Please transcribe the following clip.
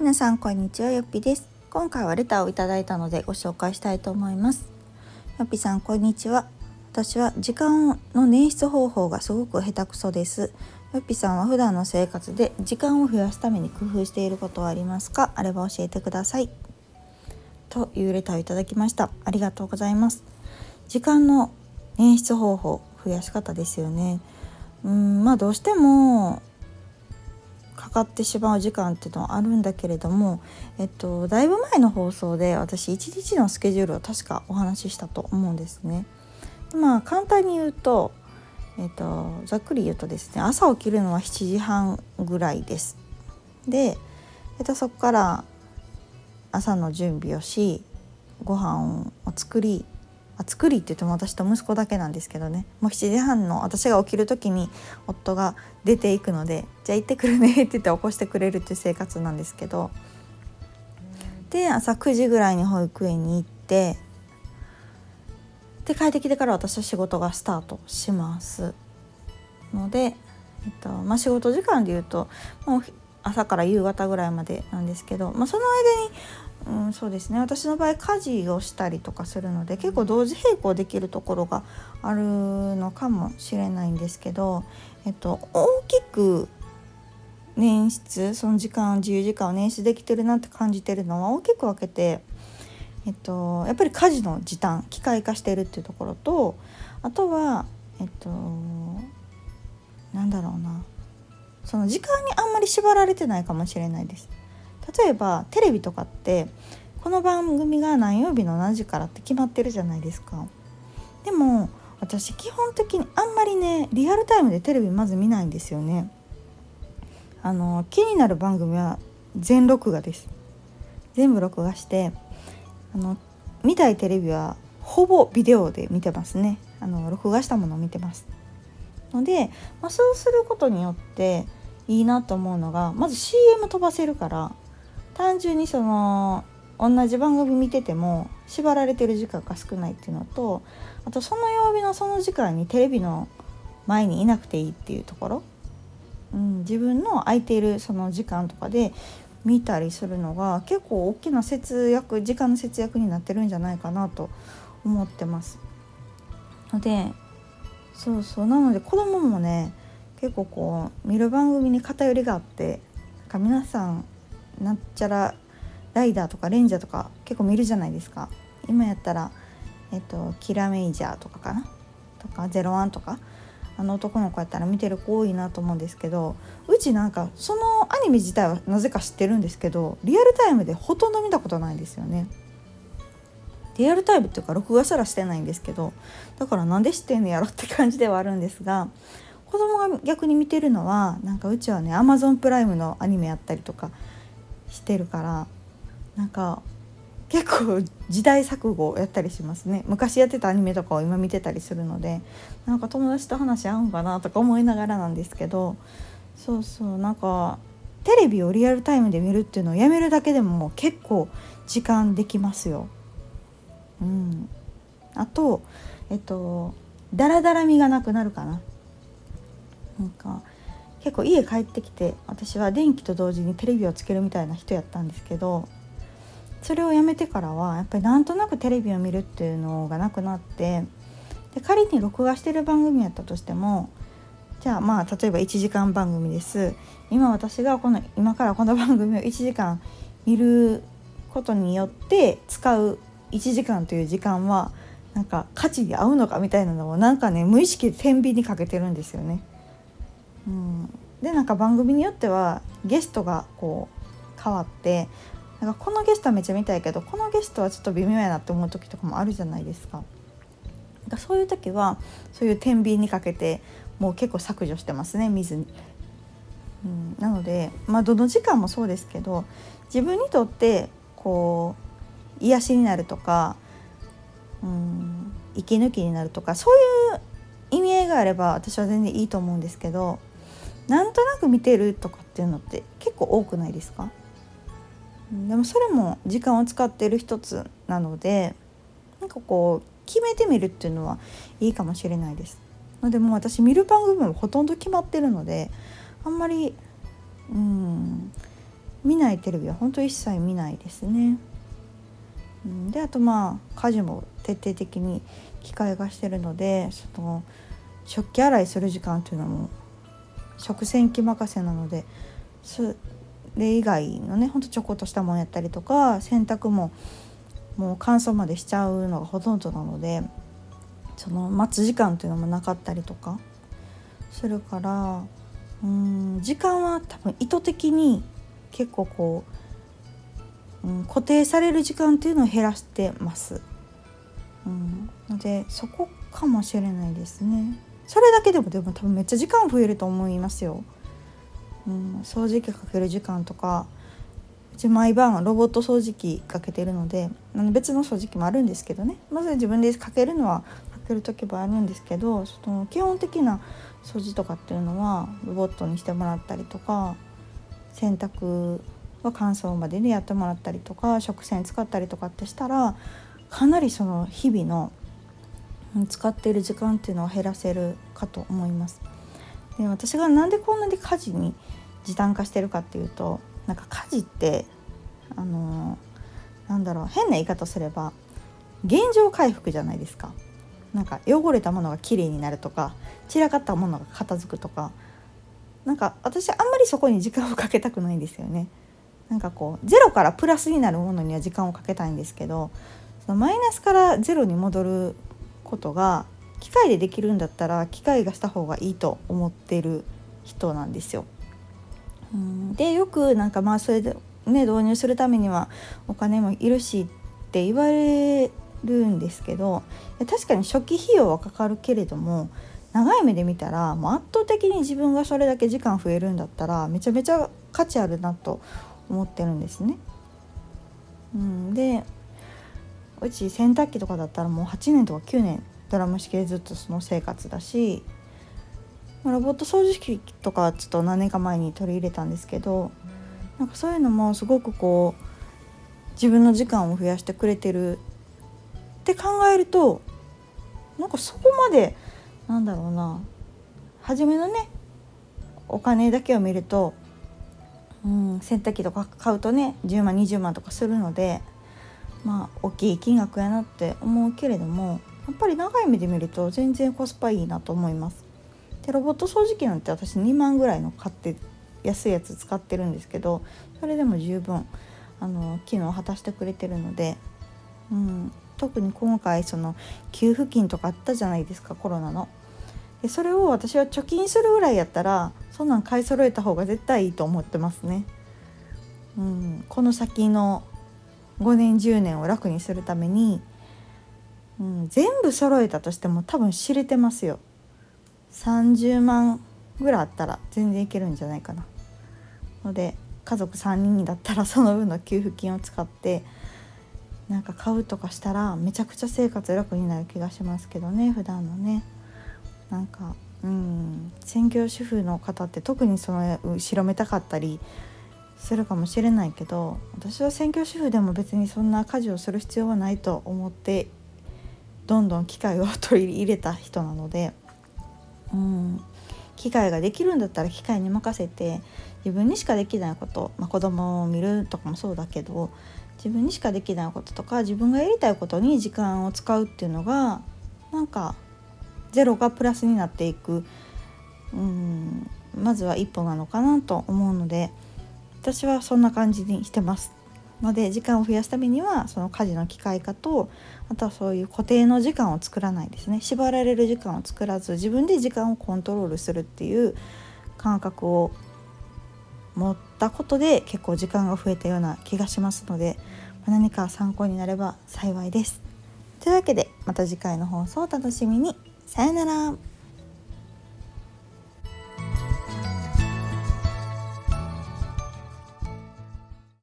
皆さんこんにちは。よっぴです。今回はレターをいただいたのでご紹介したいと思います。よっぴさんこんにちは。私は時間の捻出方法がすごく下手くそです。よっぴさんは普段の生活で時間を増やすために工夫していることはありますか？あれば教えてください。というレターをいただきました。ありがとうございます。時間の捻出方法増やし方ですよね。うんまあどうしてもかかってしまう時間っていうのはあるんだけれども、えっと、だいぶ前の放送で私一日のスケジュールを確かお話ししたと思うんですね。まあ簡単に言うと、えっと、ざっくり言うとですね朝起きるのは7時半ぐらいです。で、えっと、そこから朝の準備をしご飯を作りあ作りって言っても私と息子だけなんですけどね。もう7時半の私が起きる時に夫が出ていくので「じゃあ行ってくるね」って言って起こしてくれるっていう生活なんですけど。で朝9時ぐらいに保育園に行ってで帰ってきてから私は仕事がスタートしますので、えっとまあ、仕事時間で言うともう朝から夕方ぐらいまでなんですけど、まあ、その間にうん、そうですね。私の場合家事をしたりとかするので結構同時並行できるところがあるのかもしれないんですけど、えっと、大きく捻出その時間自由時間を捻出できてるなって感じてるのは大きく分けて、えっと、やっぱり家事の時短機械化してるっていうところとあとはえっとなんだろうな。その時間にあんまり縛られてないかもしれないです。例えばテレビとかってこの番組が何曜日の何時からって決まってるじゃないですか。でも私基本的にあんまりねリアルタイムでテレビまず見ないんですよね。あの気になる番組は全録画です。全部録画してあの見たいテレビはほぼビデオで見てますね。あの録画したものを見てます。ので、まあ、そうすることによっていいなと思うのがまず CM 飛ばせるから単純にその同じ番組見てても縛られてる時間が少ないっていうのとあとその曜日のその時間にテレビの前にいなくていいっていうところ、うん、自分の空いているその時間とかで見たりするのが結構大きな節約時間の節約になってるんじゃないかなと思ってます。のでそうそうなので子供もね結構こう見る番組に偏りがあってか皆さんなんちゃらライダーとかレンジャーとか結構見るじゃないですか。今やったらえっとキラメイジャーとかかな？とかゼロワンとか？あの男の子やったら見てる子多いなと思うんですけどうちなんかそのアニメ自体はなぜか知ってるんですけどリアルタイムでほとんど見たことないんですよね。リアルタイムっていうか録画すらしてないんですけどだからなんで知ってんのやろって感じではあるんですが子供が逆に見てるのはなんかうちはねアマゾンプライムのアニメやったりとかしてるからなんか結構時代錯誤やったりしますね昔やってたアニメとかを今見てたりするのでなんか友達と話合うんかなとか思いながらなんですけどそうそうなんかテレビをリアルタイムで見るっていうのをやめるだけでももう結構時間できますよ。うん、あとえっとダラダラみがなくなるかな。なんか結構家帰ってきて私は電気と同時にテレビをつけるみたいな人やったんですけどそれをやめてからはやっぱりなんとなくテレビを見るっていうのがなくなってで仮に録画してる番組やったとしてもじゃあまあ例えば1時間番組です今私がこの今からこの番組を1時間見ることによって使う1時間という時間はなんか価値に合うのかみたいなのをなんかね無意識で天秤にかけてるんですよね。うん、でなんか番組によってはゲストがこう変わってなんかこのゲストはめっちゃ見たいけどこのゲストはちょっと微妙やなって思う時とかもあるじゃないですか。だそういう時はそういう天秤にかけてもう結構削除してますね見ずに。うん、なので、まあ、どの時間もそうですけど自分にとってこう癒しになるとか、うん、息抜きになるとかそういう意味合いがあれば私は全然いいと思うんですけどなんとなく見てるとかっていうのって結構多くないですか？でもそれも時間を使ってる一つなのでなんかこう決めてみるっていうのはいいかもしれないです。でも私見る番組もほとんど決まってるのであんまりうん見ないテレビは本当一切見ないですね。であとまあ家事も徹底的に機械化してるのでその食器洗いする時間っていうのも食洗機任せなのでそれ以外のねほんとちょこっとしたもんやったりとか洗濯ももう乾燥までしちゃうのがほとんどなのでその待つ時間っていうのもなかったりとかするからうん時間は多分意図的に結構こう、うん、固定される時間っていうのを減らしてます。うん、のでそこかもしれないですね。それだけでもでも多分めっちゃ時間増えると思いますよ。うん、掃除機かける時間とかうち毎晩ロボット掃除機かけてるので別の掃除機もあるんですけどねまず自分でかけるのはかける時もあるんですけどその基本的な掃除とかっていうのはロボットにしてもらったりとか洗濯は乾燥までにやってもらったりとか食洗使ったりとかってしたらかなりその日々の使っている時間っていうのを減らせるかと思います。で私がなんでこんなに家事に時短化してるかっていうとなんか家事ってあのなんだろう変な言い方すれば現状回復じゃないですか。なんか汚れたものがきれいになるとか散らかったものが片付くとかなんか私あんまりそこに時間をかけたくないんですよね。なんかこうゼロからプラスになるものには時間をかけたいんですけどそのマイナスからゼロに戻ることが機械でできるんだったら機械がした方がいいと思ってる人なんですよ。うんでよくなんかまあそれでね導入するためにはお金もいるしって言われるんですけど確かに初期費用はかかるけれども長い目で見たらもう圧倒的に自分がそれだけ時間増えるんだったらめちゃめちゃ価値あるなと思ってるんですね。うん、でうち洗濯機とかだったらもう8年とか9年ドラム式でずっとその生活だしロボット掃除機とかちょっと何年か前に取り入れたんですけどなんかそういうのもすごくこう自分の時間を増やしてくれてるって考えるとなんかそこまでなんだろうな。初めのねお金だけを見ると、うん、洗濯機とか買うとね10万20万とかするのでまあ大きい金額やなって思うけれどもやっぱり長い目で見ると全然コスパいいなと思います。でロボット掃除機なんて私2万ぐらいの買って安いやつ使ってるんですけどそれでも十分あの機能を果たしてくれてるので、うん、特に今回その給付金とかあったじゃないですかコロナの。でそれを私は貯金するぐらいやったらそんなん買い揃えた方が絶対いいと思ってますね。うん、この先の5年10年を楽にするために、うん、全部揃えたとしても多分知れてますよ。30万ぐらいあったら全然いけるんじゃないかな。ので家族3人だったらその分の給付金を使ってなんか買うとかしたらめちゃくちゃ生活楽になる気がしますけどね普段のね。なんかうん専業主婦の方って特にその後ろめたかったりするかもしれないけど私は専業主婦でも別にそんな家事をする必要はないと思ってどんどん機械を取り入れた人なのでうん機械ができるんだったら機械に任せて自分にしかできないこと、まあ、子供を見るとかもそうだけど自分にしかできないこととか自分がやりたいことに時間を使うっていうのがなんかゼロがプラスになっていくうんまずは一歩なのかなと思うので私はそんな感じにしてます。ので時間を増やすためにはその家事の機械化とあとはそういう固定の時間を作らないですね縛られる時間を作らず自分で時間をコントロールするっていう感覚を持ったことで結構時間が増えたような気がしますので何か参考になれば幸いです。というわけでまた次回の放送をお楽しみに。さよなら。